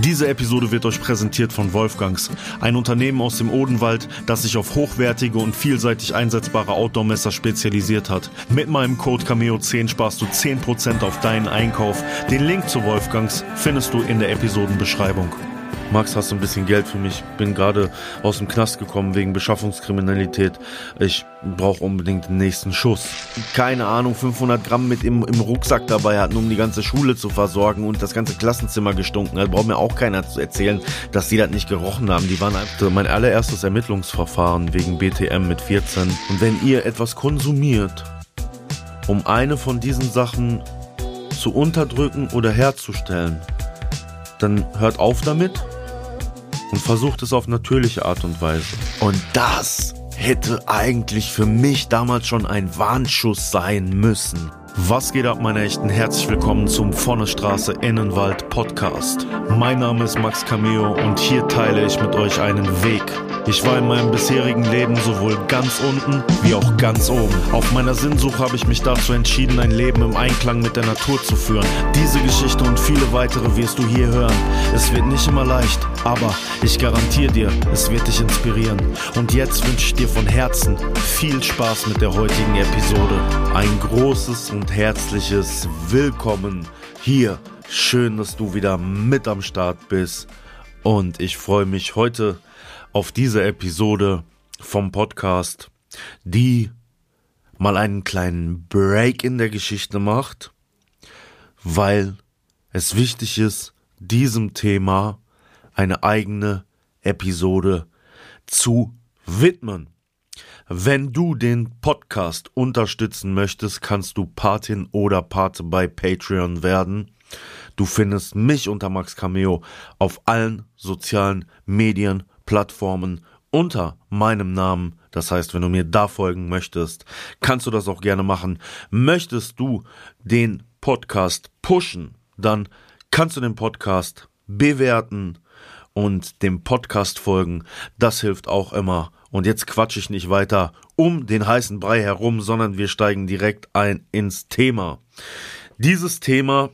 Diese Episode wird euch präsentiert von Wolfgangs, ein Unternehmen aus dem Odenwald, das sich auf hochwertige und vielseitig einsetzbare Outdoor-Messer spezialisiert hat. Mit meinem Code Cameo10 sparst du 10% auf deinen Einkauf. Den Link zu Wolfgangs findest du in der Episodenbeschreibung. Max, hast du ein bisschen Geld für mich? Bin gerade aus dem Knast gekommen wegen Beschaffungskriminalität. Ich brauche unbedingt den nächsten Schuss. Keine Ahnung, 500 Gramm mit im, im Rucksack dabei hatten, um die ganze Schule zu versorgen und das ganze Klassenzimmer gestunken. Da braucht mir auch keiner zu erzählen, dass die das nicht gerochen haben. Die waren einfach mein allererstes Ermittlungsverfahren wegen BTM mit 14. Und wenn ihr etwas konsumiert, um eine von diesen Sachen zu unterdrücken oder herzustellen, dann hört auf damit und versucht es auf natürliche Art und Weise. Und das hätte eigentlich für mich damals schon ein Warnschuss sein müssen. Was geht ab, meine Echten? Herzlich willkommen zum Vonnestraße Innenwald Podcast. Mein Name ist Max Cameo und hier teile ich mit euch einen Weg ich war in meinem bisherigen Leben sowohl ganz unten wie auch ganz oben. Auf meiner Sinnsuche habe ich mich dazu entschieden, ein Leben im Einklang mit der Natur zu führen. Diese Geschichte und viele weitere wirst du hier hören. Es wird nicht immer leicht, aber ich garantiere dir, es wird dich inspirieren. Und jetzt wünsche ich dir von Herzen viel Spaß mit der heutigen Episode. Ein großes und herzliches Willkommen hier. Schön, dass du wieder mit am Start bist. Und ich freue mich heute auf diese Episode vom Podcast, die mal einen kleinen Break in der Geschichte macht, weil es wichtig ist, diesem Thema eine eigene Episode zu widmen. Wenn du den Podcast unterstützen möchtest, kannst du Patin oder Pate bei Patreon werden. Du findest mich unter Max Cameo auf allen sozialen Medien Plattformen unter meinem Namen. Das heißt, wenn du mir da folgen möchtest, kannst du das auch gerne machen. Möchtest du den Podcast pushen, dann kannst du den Podcast bewerten und dem Podcast folgen. Das hilft auch immer. Und jetzt quatsche ich nicht weiter um den heißen Brei herum, sondern wir steigen direkt ein ins Thema. Dieses Thema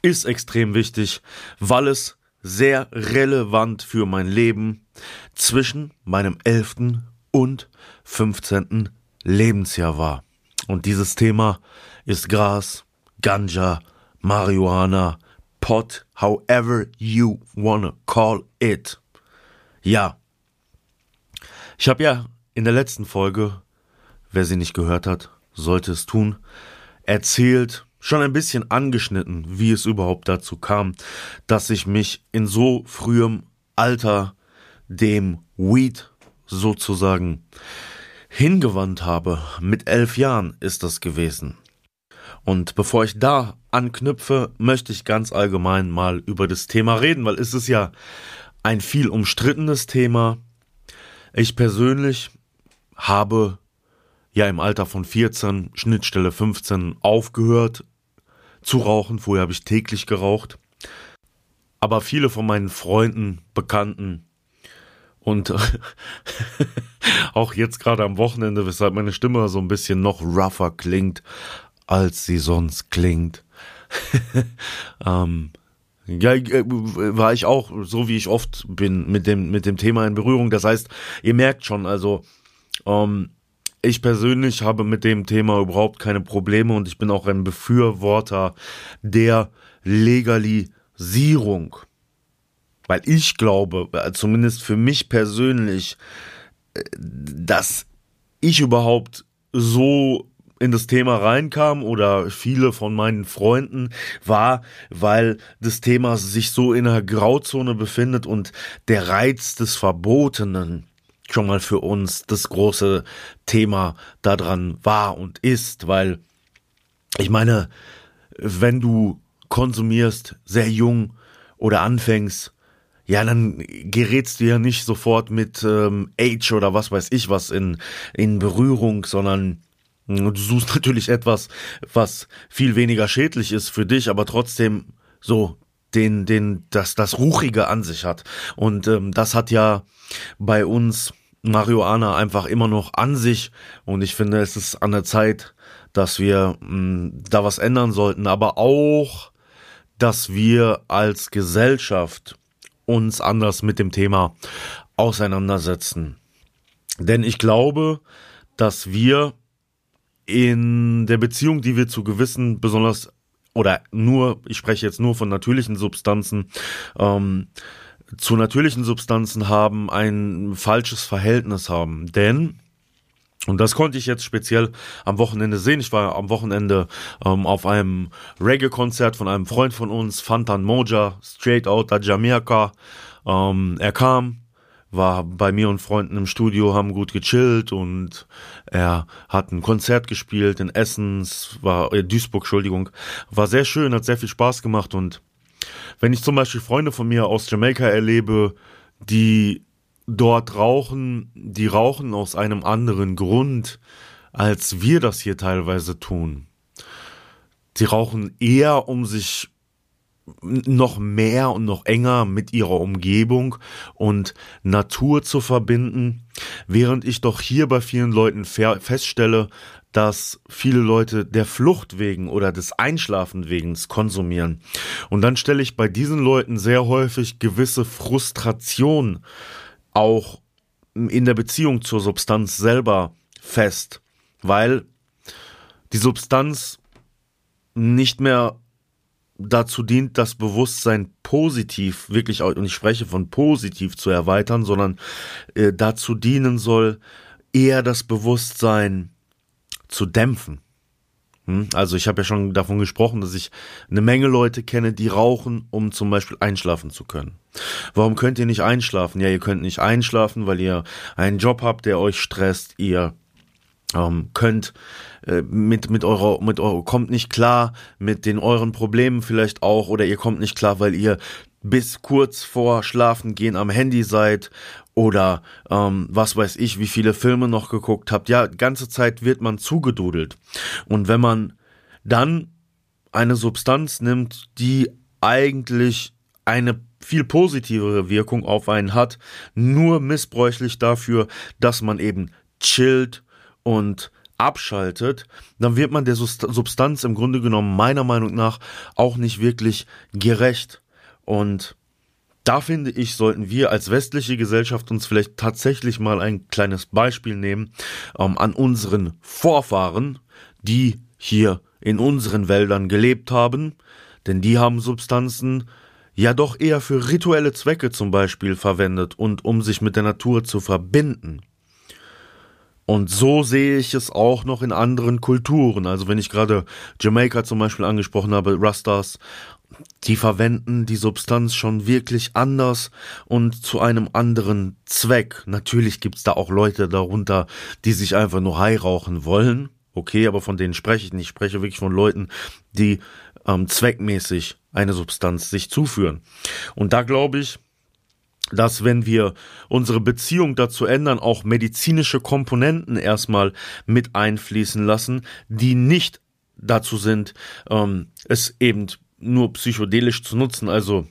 ist extrem wichtig, weil es sehr relevant für mein Leben zwischen meinem 11. und 15. Lebensjahr war. Und dieses Thema ist Gras, Ganja, Marihuana, Pot, however you wanna call it. Ja. Ich habe ja in der letzten Folge, wer sie nicht gehört hat, sollte es tun, erzählt, schon ein bisschen angeschnitten, wie es überhaupt dazu kam, dass ich mich in so frühem Alter dem Weed sozusagen hingewandt habe. Mit elf Jahren ist das gewesen. Und bevor ich da anknüpfe, möchte ich ganz allgemein mal über das Thema reden, weil es ist ja ein viel umstrittenes Thema. Ich persönlich habe ja im Alter von 14, Schnittstelle 15 aufgehört, zu rauchen. Vorher habe ich täglich geraucht. Aber viele von meinen Freunden, Bekannten und auch jetzt gerade am Wochenende, weshalb meine Stimme so ein bisschen noch rougher klingt, als sie sonst klingt. ähm, ja, äh, war ich auch, so wie ich oft bin, mit dem, mit dem Thema in Berührung. Das heißt, ihr merkt schon, also, ähm, ich persönlich habe mit dem Thema überhaupt keine Probleme und ich bin auch ein Befürworter der Legalisierung. Weil ich glaube, äh, zumindest für mich persönlich, äh, dass ich überhaupt so in das Thema reinkam oder viele von meinen Freunden war, weil das Thema sich so in einer Grauzone befindet und der Reiz des Verbotenen schon mal für uns das große Thema daran war und ist, weil ich meine, wenn du konsumierst sehr jung oder anfängst, ja, dann gerätst du ja nicht sofort mit ähm, Age oder was weiß ich was in, in Berührung, sondern du suchst natürlich etwas, was viel weniger schädlich ist für dich, aber trotzdem so den, den, das, das Ruchige an sich hat. Und ähm, das hat ja bei uns Marihuana einfach immer noch an sich und ich finde, es ist an der Zeit, dass wir mh, mm, da was ändern sollten, aber auch, dass wir als Gesellschaft uns anders mit dem Thema auseinandersetzen. Denn ich glaube, dass wir in der Beziehung, die wir zu gewissen besonders oder nur, ich spreche jetzt nur von natürlichen Substanzen, ähm, zu natürlichen Substanzen haben, ein falsches Verhältnis haben. Denn und das konnte ich jetzt speziell am Wochenende sehen. Ich war am Wochenende ähm, auf einem Reggae-Konzert von einem Freund von uns, Fantan Moja, Straight Outta Jamaica. Ähm, er kam, war bei mir und Freunden im Studio, haben gut gechillt und er hat ein Konzert gespielt in Essen, war äh, Duisburg, Entschuldigung, war sehr schön, hat sehr viel Spaß gemacht und wenn ich zum Beispiel Freunde von mir aus Jamaika erlebe, die dort rauchen, die rauchen aus einem anderen Grund, als wir das hier teilweise tun. Sie rauchen eher, um sich noch mehr und noch enger mit ihrer Umgebung und Natur zu verbinden, während ich doch hier bei vielen Leuten feststelle, dass viele Leute der Flucht wegen oder des Einschlafen wegen konsumieren. Und dann stelle ich bei diesen Leuten sehr häufig gewisse Frustration auch in der Beziehung zur Substanz selber fest, weil die Substanz nicht mehr dazu dient, das Bewusstsein positiv, wirklich, und ich spreche von positiv zu erweitern, sondern äh, dazu dienen soll, eher das Bewusstsein zu dämpfen. Hm? Also ich habe ja schon davon gesprochen, dass ich eine Menge Leute kenne, die rauchen, um zum Beispiel einschlafen zu können. Warum könnt ihr nicht einschlafen? Ja, ihr könnt nicht einschlafen, weil ihr einen Job habt, der euch stresst. Ihr ähm, könnt äh, mit mit eurer mit eurer kommt nicht klar mit den euren Problemen vielleicht auch oder ihr kommt nicht klar, weil ihr bis kurz vor Schlafen gehen am Handy seid oder ähm, was weiß ich, wie viele Filme noch geguckt habt. Ja, ganze Zeit wird man zugedudelt. Und wenn man dann eine Substanz nimmt, die eigentlich eine viel positivere Wirkung auf einen hat, nur missbräuchlich dafür, dass man eben chillt und abschaltet, dann wird man der Substanz im Grunde genommen meiner Meinung nach auch nicht wirklich gerecht. Und da finde ich, sollten wir als westliche Gesellschaft uns vielleicht tatsächlich mal ein kleines Beispiel nehmen ähm, an unseren Vorfahren, die hier in unseren Wäldern gelebt haben, denn die haben Substanzen ja doch eher für rituelle Zwecke zum Beispiel verwendet und um sich mit der Natur zu verbinden. Und so sehe ich es auch noch in anderen Kulturen. Also wenn ich gerade Jamaika zum Beispiel angesprochen habe, Rastas, die verwenden die Substanz schon wirklich anders und zu einem anderen Zweck. Natürlich gibt's da auch Leute darunter, die sich einfach nur High rauchen wollen. Okay, aber von denen spreche ich nicht. Ich spreche wirklich von Leuten, die ähm, zweckmäßig eine Substanz sich zuführen. Und da glaube ich, dass wenn wir unsere Beziehung dazu ändern, auch medizinische Komponenten erstmal mit einfließen lassen, die nicht dazu sind, ähm, es eben nur psychedelisch zu nutzen, also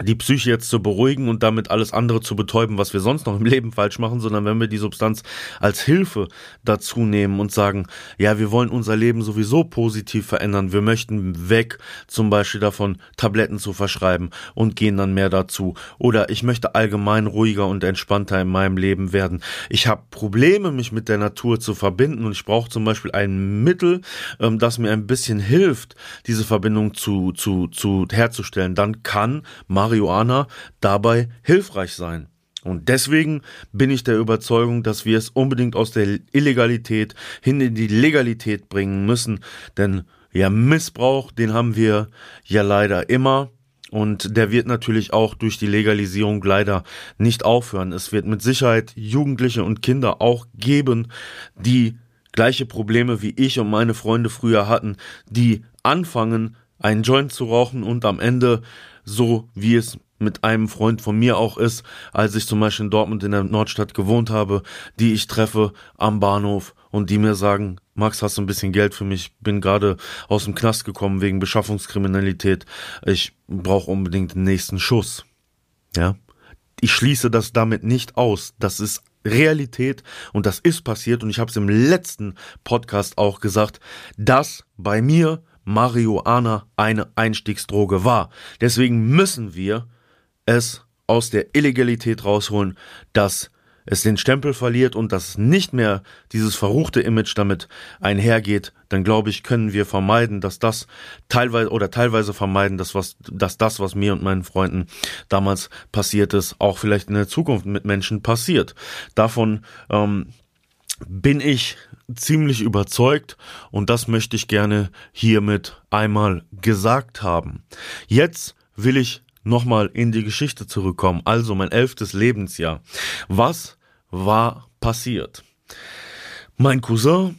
die Psyche jetzt zu beruhigen und damit alles andere zu betäuben, was wir sonst noch im Leben falsch machen, sondern wenn wir die Substanz als Hilfe dazu nehmen und sagen, ja, wir wollen unser Leben sowieso positiv verändern, wir möchten weg zum Beispiel davon, Tabletten zu verschreiben und gehen dann mehr dazu. Oder ich möchte allgemein ruhiger und entspannter in meinem Leben werden. Ich habe Probleme, mich mit der Natur zu verbinden und ich brauche zum Beispiel ein Mittel, ähm, das mir ein bisschen hilft, diese Verbindung zu, zu, zu herzustellen. Dann kann Marihuana dabei hilfreich sein. Und deswegen bin ich der Überzeugung, dass wir es unbedingt aus der Illegalität hin in die Legalität bringen müssen. Denn ja, Missbrauch, den haben wir ja leider immer. Und der wird natürlich auch durch die Legalisierung leider nicht aufhören. Es wird mit Sicherheit Jugendliche und Kinder auch geben, die gleiche Probleme wie ich und meine Freunde früher hatten, die anfangen, einen Joint zu rauchen und am Ende so wie es mit einem Freund von mir auch ist, als ich zum Beispiel in Dortmund in der Nordstadt gewohnt habe, die ich treffe am Bahnhof und die mir sagen, Max, hast du ein bisschen Geld für mich? Bin gerade aus dem Knast gekommen wegen Beschaffungskriminalität. Ich brauche unbedingt den nächsten Schuss. Ja? Ich schließe das damit nicht aus. Das ist Realität und das ist passiert und ich habe es im letzten Podcast auch gesagt, dass bei mir Marihuana eine Einstiegsdroge war. Deswegen müssen wir es aus der Illegalität rausholen, dass es den Stempel verliert und dass nicht mehr dieses verruchte Image damit einhergeht, dann glaube ich, können wir vermeiden, dass das teilweise oder teilweise vermeiden, dass was, dass das, was mir und meinen Freunden damals passiert ist, auch vielleicht in der Zukunft mit Menschen passiert. Davon ähm, bin ich ziemlich überzeugt und das möchte ich gerne hiermit einmal gesagt haben. Jetzt will ich nochmal in die Geschichte zurückkommen. Also mein elftes Lebensjahr. Was war passiert? Mein Cousin,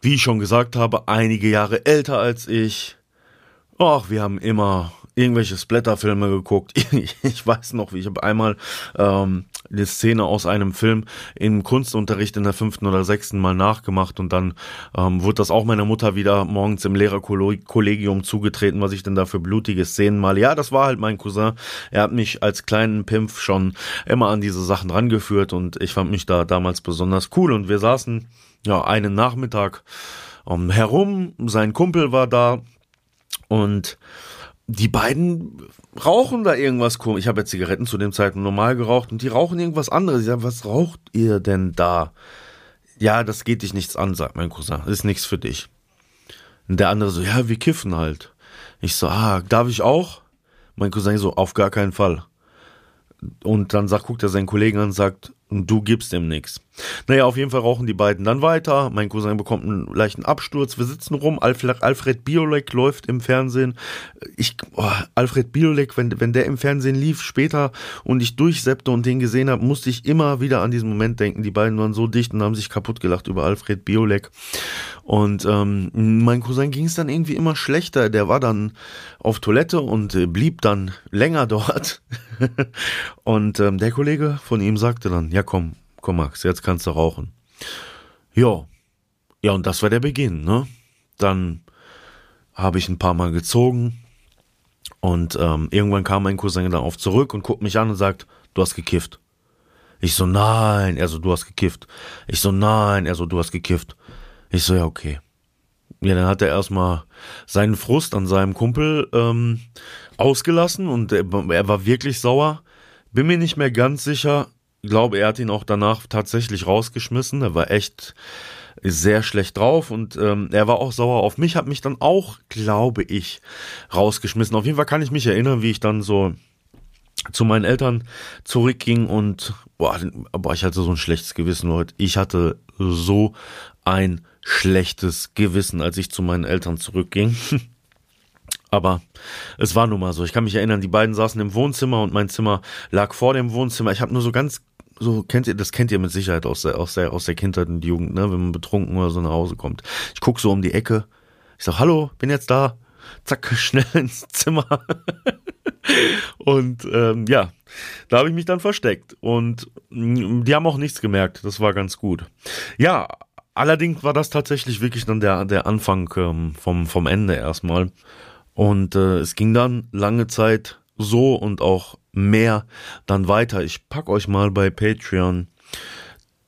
wie ich schon gesagt habe, einige Jahre älter als ich. Ach, wir haben immer irgendwelche Splatterfilme geguckt. Ich weiß noch, wie ich habe einmal ähm, eine Szene aus einem Film im Kunstunterricht in der fünften oder sechsten Mal nachgemacht und dann ähm, wurde das auch meiner Mutter wieder morgens im Lehrerkollegium zugetreten, was ich denn da für blutige Szenen mal. Ja, das war halt mein Cousin. Er hat mich als kleinen Pimpf schon immer an diese Sachen rangeführt und ich fand mich da damals besonders cool und wir saßen ja einen Nachmittag ähm, herum. Sein Kumpel war da und die beiden rauchen da irgendwas komisch. Ich habe ja Zigaretten zu dem Zeitpunkt normal geraucht und die rauchen irgendwas anderes. Ich sage, was raucht ihr denn da? Ja, das geht dich nichts an, sagt mein Cousin. Das ist nichts für dich. Und der andere so, ja, wir kiffen halt. Ich so, ah, darf ich auch? Mein Cousin so, auf gar keinen Fall. Und dann sagt, guckt er seinen Kollegen an und sagt, und du gibst ihm nichts. Naja, auf jeden Fall rauchen die beiden dann weiter. Mein Cousin bekommt einen leichten Absturz. Wir sitzen rum. Alfred, Biolek läuft im Fernsehen. Ich, oh, Alfred Biolek, wenn, wenn der im Fernsehen lief später und ich durchseppte und den gesehen habe, musste ich immer wieder an diesen Moment denken. Die beiden waren so dicht und haben sich kaputt gelacht über Alfred Biolek. Und ähm, mein Cousin ging es dann irgendwie immer schlechter. Der war dann auf Toilette und äh, blieb dann länger dort. und ähm, der Kollege von ihm sagte dann, ja komm, komm Max, jetzt kannst du rauchen. Ja, ja und das war der Beginn, ne? Dann habe ich ein paar Mal gezogen und ähm, irgendwann kam mein Cousin dann auf zurück und guckt mich an und sagt, du hast gekifft. Ich so, nein. Er so, du hast gekifft. Ich so, nein. Er so, du hast gekifft. Ich so, ja, okay. Ja, dann hat er erstmal seinen Frust an seinem Kumpel ähm, ausgelassen und er, er war wirklich sauer. Bin mir nicht mehr ganz sicher, ich glaube, er hat ihn auch danach tatsächlich rausgeschmissen. Er war echt sehr schlecht drauf und ähm, er war auch sauer auf mich, hat mich dann auch, glaube ich, rausgeschmissen. Auf jeden Fall kann ich mich erinnern, wie ich dann so zu meinen Eltern zurückging und boah, boah, ich hatte so ein schlechtes Gewissen, Leute. Ich hatte so ein schlechtes Gewissen, als ich zu meinen Eltern zurückging. Aber es war nun mal so. Ich kann mich erinnern, die beiden saßen im Wohnzimmer und mein Zimmer lag vor dem Wohnzimmer. Ich habe nur so ganz so kennt ihr, das kennt ihr mit Sicherheit aus der, aus der, aus der Kindheit und Jugend, ne, wenn man betrunken oder so nach Hause kommt. Ich guck so um die Ecke. Ich sag, hallo, bin jetzt da. Zack, schnell ins Zimmer. und ähm, ja, da habe ich mich dann versteckt. Und mm, die haben auch nichts gemerkt. Das war ganz gut. Ja, allerdings war das tatsächlich wirklich dann der, der Anfang ähm, vom, vom Ende erstmal. Und äh, es ging dann lange Zeit so und auch mehr dann weiter. Ich pack euch mal bei Patreon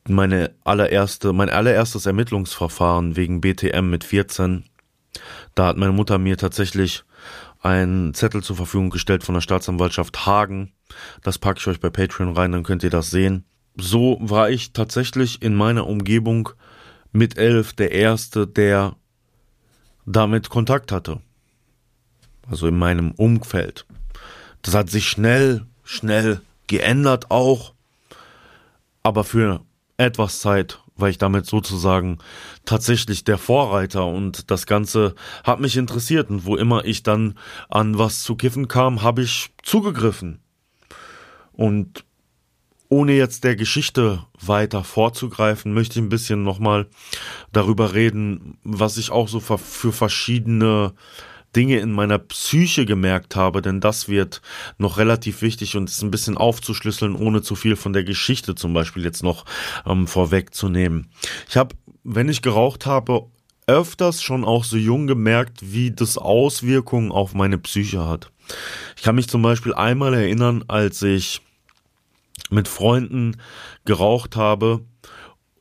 meine allererste, mein allererstes Ermittlungsverfahren wegen BTM mit 14. Da hat meine Mutter mir tatsächlich einen Zettel zur Verfügung gestellt von der Staatsanwaltschaft Hagen. Das packe ich euch bei Patreon rein, dann könnt ihr das sehen. So war ich tatsächlich in meiner Umgebung mit elf der Erste, der damit Kontakt hatte also in meinem Umfeld. Das hat sich schnell, schnell geändert auch, aber für etwas Zeit war ich damit sozusagen tatsächlich der Vorreiter. Und das Ganze hat mich interessiert. Und wo immer ich dann an was zu kiffen kam, habe ich zugegriffen. Und ohne jetzt der Geschichte weiter vorzugreifen, möchte ich ein bisschen nochmal darüber reden, was ich auch so für verschiedene Dinge in meiner Psyche gemerkt habe, denn das wird noch relativ wichtig und ist ein bisschen aufzuschlüsseln, ohne zu viel von der Geschichte zum Beispiel jetzt noch ähm, vorwegzunehmen. Ich habe, wenn ich geraucht habe, öfters schon auch so jung gemerkt, wie das Auswirkungen auf meine Psyche hat. Ich kann mich zum Beispiel einmal erinnern, als ich mit Freunden geraucht habe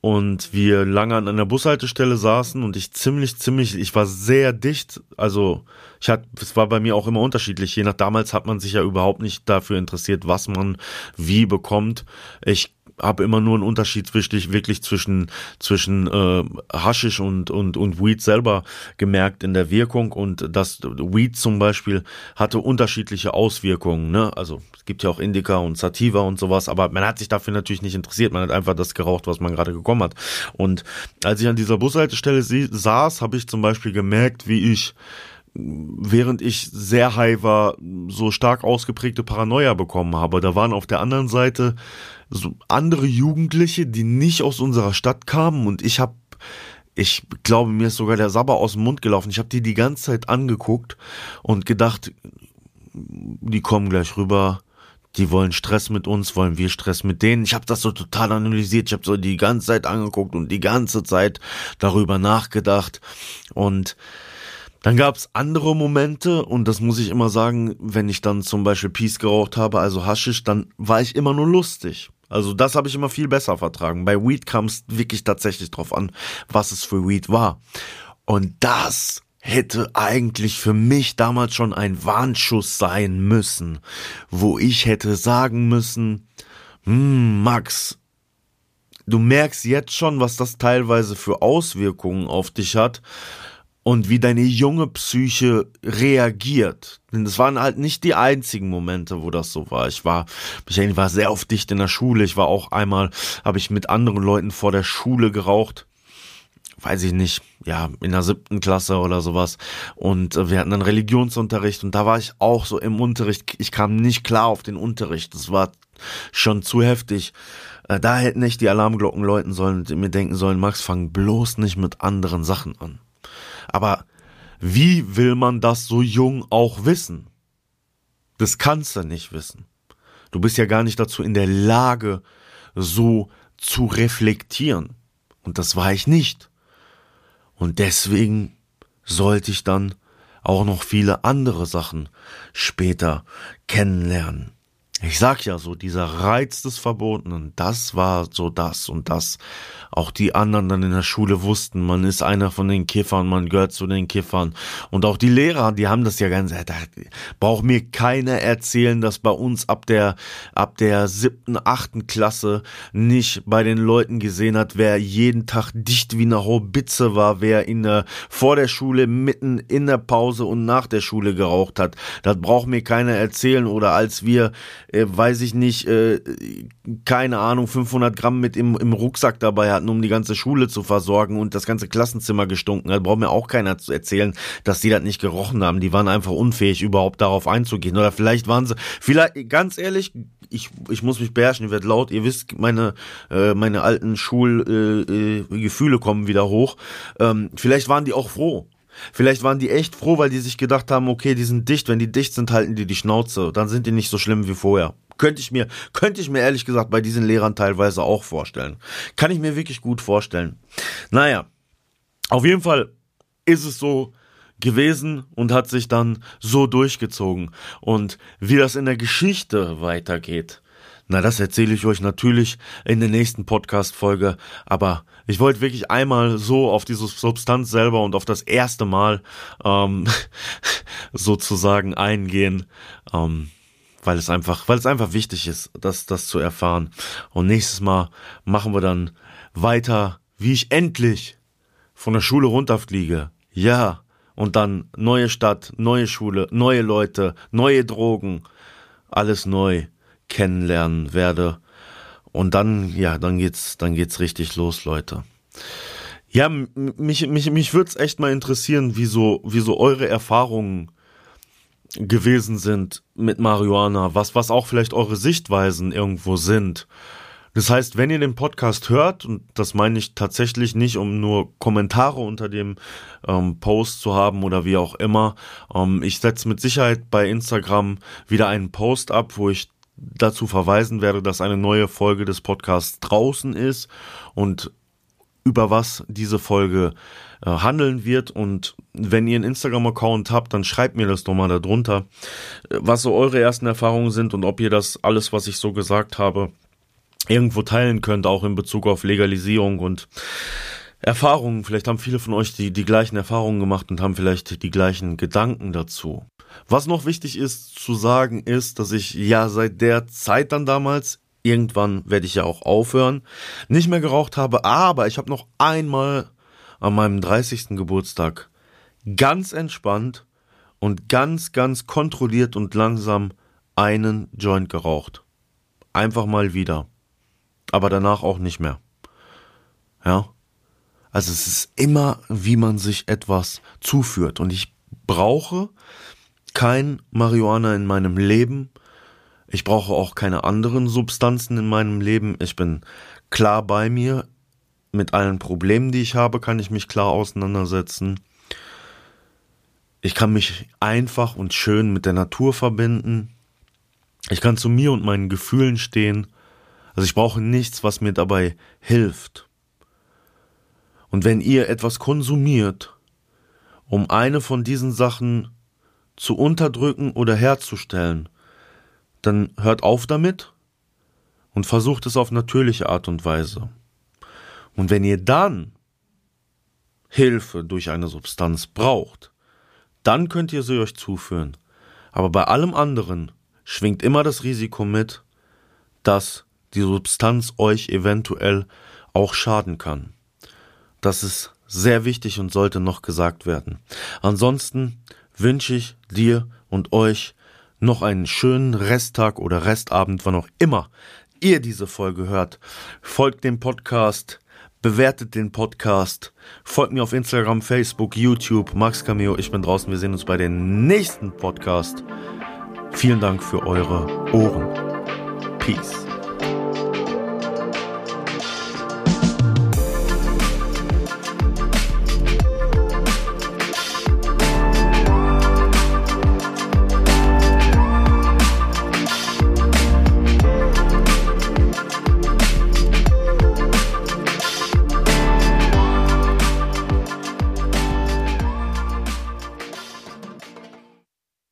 und wir lange an einer Bushaltestelle saßen und ich ziemlich, ziemlich, ich war sehr dicht, also ich hatte, es war bei mir auch immer unterschiedlich, je nach damals hat man sich ja überhaupt nicht dafür interessiert, was man wie bekommt. Ich habe immer nur einen Unterschied wirklich, wirklich zwischen, zwischen äh, Haschisch und, und, und Weed selber gemerkt in der Wirkung und das Weed zum Beispiel hatte unterschiedliche Auswirkungen. Ne? Also es gibt ja auch Indica und Sativa und sowas, aber man hat sich dafür natürlich nicht interessiert. Man hat einfach das geraucht, was man gerade gekommen hat. Und als ich an dieser Bushaltestelle saß, habe ich zum Beispiel gemerkt, wie ich während ich sehr high war, so stark ausgeprägte Paranoia bekommen habe. Da waren auf der anderen Seite so andere Jugendliche, die nicht aus unserer Stadt kamen und ich habe ich glaube, mir ist sogar der Sabber aus dem Mund gelaufen. Ich habe die die ganze Zeit angeguckt und gedacht, die kommen gleich rüber, die wollen Stress mit uns, wollen wir Stress mit denen. Ich habe das so total analysiert. Ich habe so die ganze Zeit angeguckt und die ganze Zeit darüber nachgedacht und dann gab es andere Momente und das muss ich immer sagen, wenn ich dann zum Beispiel Peace geraucht habe, also Haschisch, dann war ich immer nur lustig. Also das habe ich immer viel besser vertragen. Bei Weed kam es wirklich tatsächlich drauf an, was es für Weed war. Und das hätte eigentlich für mich damals schon ein Warnschuss sein müssen, wo ich hätte sagen müssen, hm, Max, du merkst jetzt schon, was das teilweise für Auswirkungen auf dich hat und wie deine junge Psyche reagiert. Denn es waren halt nicht die einzigen Momente, wo das so war. Ich war, ich war sehr oft dicht in der Schule. Ich war auch einmal, habe ich mit anderen Leuten vor der Schule geraucht. Weiß ich nicht, ja, in der siebten Klasse oder sowas. Und äh, wir hatten dann Religionsunterricht und da war ich auch so im Unterricht. Ich kam nicht klar auf den Unterricht. Das war schon zu heftig. Äh, da hätten nicht die Alarmglocken läuten sollen und mir denken sollen, Max, fang bloß nicht mit anderen Sachen an. Aber wie will man das so jung auch wissen? Das kannst du nicht wissen. Du bist ja gar nicht dazu in der Lage, so zu reflektieren. Und das war ich nicht. Und deswegen sollte ich dann auch noch viele andere Sachen später kennenlernen. Ich sag ja so, dieser Reiz des Verbotenen, das war so das und das. Auch die anderen dann in der Schule wussten, man ist einer von den Kiffern, man gehört zu den Kiffern. Und auch die Lehrer, die haben das ja ganz, da braucht mir keiner erzählen, dass bei uns ab der, ab der siebten, achten Klasse nicht bei den Leuten gesehen hat, wer jeden Tag dicht wie eine Hobbitze war, wer in der, vor der Schule, mitten in der Pause und nach der Schule geraucht hat. Das braucht mir keiner erzählen oder als wir äh, weiß ich nicht, äh, keine Ahnung, 500 Gramm mit im, im Rucksack dabei hatten, um die ganze Schule zu versorgen und das ganze Klassenzimmer gestunken hat, braucht mir auch keiner zu erzählen, dass die das nicht gerochen haben. Die waren einfach unfähig, überhaupt darauf einzugehen. Oder vielleicht waren sie, vielleicht, ganz ehrlich, ich, ich muss mich beherrschen, ich werde laut. Ihr wisst, meine, äh, meine alten Schulgefühle äh, äh, Gefühle kommen wieder hoch. Ähm, vielleicht waren die auch froh. Vielleicht waren die echt froh, weil die sich gedacht haben, okay, die sind dicht, wenn die dicht sind, halten die die Schnauze, dann sind die nicht so schlimm wie vorher. Könnte ich mir, könnte ich mir ehrlich gesagt bei diesen Lehrern teilweise auch vorstellen. Kann ich mir wirklich gut vorstellen. Naja, auf jeden Fall ist es so gewesen und hat sich dann so durchgezogen. Und wie das in der Geschichte weitergeht, na, das erzähle ich euch natürlich in der nächsten Podcast-Folge. Aber ich wollte wirklich einmal so auf diese Substanz selber und auf das erste Mal ähm, sozusagen eingehen. Ähm, weil es einfach, weil es einfach wichtig ist, das, das zu erfahren. Und nächstes Mal machen wir dann weiter, wie ich endlich von der Schule runterfliege. Ja. Und dann neue Stadt, neue Schule, neue Leute, neue Drogen, alles neu kennenlernen werde. Und dann, ja, dann geht's, dann geht's richtig los, Leute. Ja, mich, mich, mich würde es echt mal interessieren, wie so, wie so eure Erfahrungen gewesen sind mit Marihuana, was, was auch vielleicht eure Sichtweisen irgendwo sind. Das heißt, wenn ihr den Podcast hört, und das meine ich tatsächlich nicht, um nur Kommentare unter dem ähm, Post zu haben oder wie auch immer, ähm, ich setze mit Sicherheit bei Instagram wieder einen Post ab, wo ich dazu verweisen werde, dass eine neue Folge des Podcasts draußen ist und über was diese Folge äh, handeln wird. Und wenn ihr einen Instagram-Account habt, dann schreibt mir das doch mal darunter, äh, was so eure ersten Erfahrungen sind und ob ihr das alles, was ich so gesagt habe, irgendwo teilen könnt, auch in Bezug auf Legalisierung und Erfahrungen. Vielleicht haben viele von euch die, die gleichen Erfahrungen gemacht und haben vielleicht die gleichen Gedanken dazu. Was noch wichtig ist zu sagen, ist, dass ich ja seit der Zeit dann damals, irgendwann werde ich ja auch aufhören, nicht mehr geraucht habe, aber ich habe noch einmal an meinem 30. Geburtstag ganz entspannt und ganz, ganz kontrolliert und langsam einen Joint geraucht. Einfach mal wieder. Aber danach auch nicht mehr. Ja. Also es ist immer, wie man sich etwas zuführt. Und ich brauche kein Marihuana in meinem Leben. Ich brauche auch keine anderen Substanzen in meinem Leben. Ich bin klar bei mir. Mit allen Problemen, die ich habe, kann ich mich klar auseinandersetzen. Ich kann mich einfach und schön mit der Natur verbinden. Ich kann zu mir und meinen Gefühlen stehen. Also ich brauche nichts, was mir dabei hilft. Und wenn ihr etwas konsumiert, um eine von diesen Sachen zu unterdrücken oder herzustellen, dann hört auf damit und versucht es auf natürliche Art und Weise. Und wenn ihr dann Hilfe durch eine Substanz braucht, dann könnt ihr sie euch zuführen. Aber bei allem anderen schwingt immer das Risiko mit, dass die Substanz euch eventuell auch schaden kann. Das ist sehr wichtig und sollte noch gesagt werden. Ansonsten wünsche ich dir und euch noch einen schönen Resttag oder Restabend, wann auch immer ihr diese Folge hört. Folgt dem Podcast, bewertet den Podcast, folgt mir auf Instagram, Facebook, YouTube, Max Cameo. Ich bin draußen. Wir sehen uns bei dem nächsten Podcast. Vielen Dank für eure Ohren. Peace.